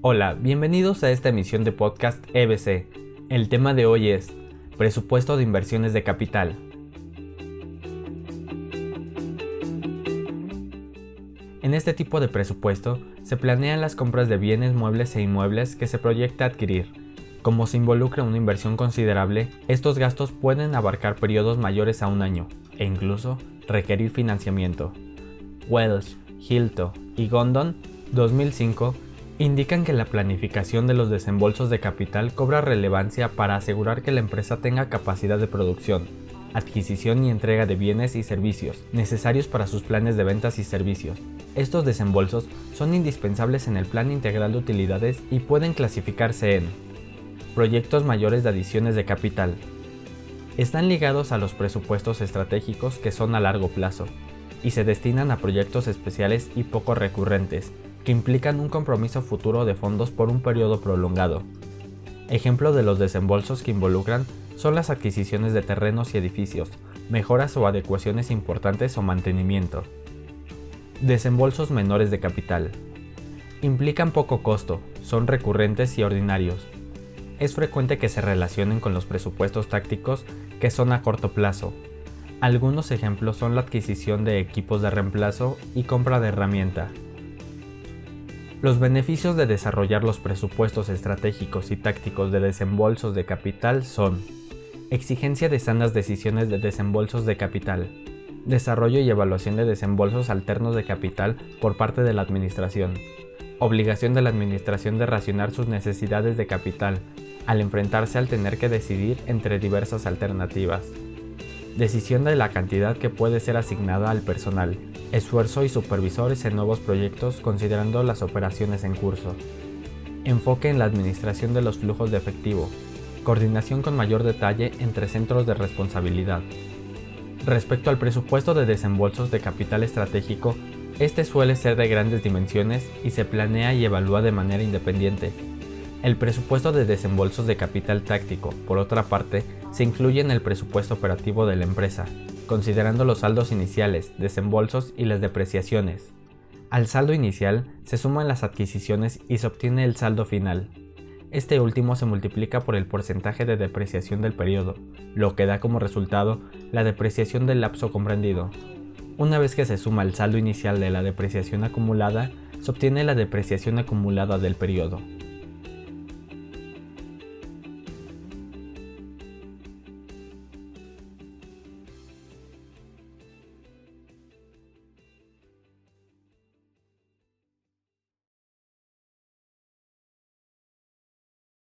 Hola, bienvenidos a esta emisión de podcast EBC. El tema de hoy es Presupuesto de inversiones de capital. En este tipo de presupuesto se planean las compras de bienes muebles e inmuebles que se proyecta adquirir. Como se involucra una inversión considerable, estos gastos pueden abarcar periodos mayores a un año e incluso requerir financiamiento. Wells, Hilton y Gondon 2005 indican que la planificación de los desembolsos de capital cobra relevancia para asegurar que la empresa tenga capacidad de producción, adquisición y entrega de bienes y servicios necesarios para sus planes de ventas y servicios. Estos desembolsos son indispensables en el plan integral de utilidades y pueden clasificarse en proyectos mayores de adiciones de capital. Están ligados a los presupuestos estratégicos que son a largo plazo y se destinan a proyectos especiales y poco recurrentes que implican un compromiso futuro de fondos por un periodo prolongado. Ejemplo de los desembolsos que involucran son las adquisiciones de terrenos y edificios, mejoras o adecuaciones importantes o mantenimiento. Desembolsos menores de capital. Implican poco costo, son recurrentes y ordinarios. Es frecuente que se relacionen con los presupuestos tácticos que son a corto plazo. Algunos ejemplos son la adquisición de equipos de reemplazo y compra de herramienta, los beneficios de desarrollar los presupuestos estratégicos y tácticos de desembolsos de capital son exigencia de sanas decisiones de desembolsos de capital, desarrollo y evaluación de desembolsos alternos de capital por parte de la Administración, obligación de la Administración de racionar sus necesidades de capital al enfrentarse al tener que decidir entre diversas alternativas, decisión de la cantidad que puede ser asignada al personal, esfuerzo y supervisores en nuevos proyectos considerando las operaciones en curso, enfoque en la administración de los flujos de efectivo, coordinación con mayor detalle entre centros de responsabilidad. Respecto al presupuesto de desembolsos de capital estratégico, este suele ser de grandes dimensiones y se planea y evalúa de manera independiente, el presupuesto de desembolsos de capital táctico, por otra parte, se incluye en el presupuesto operativo de la empresa, considerando los saldos iniciales, desembolsos y las depreciaciones. Al saldo inicial se suman las adquisiciones y se obtiene el saldo final. Este último se multiplica por el porcentaje de depreciación del periodo, lo que da como resultado la depreciación del lapso comprendido. Una vez que se suma el saldo inicial de la depreciación acumulada, se obtiene la depreciación acumulada del periodo.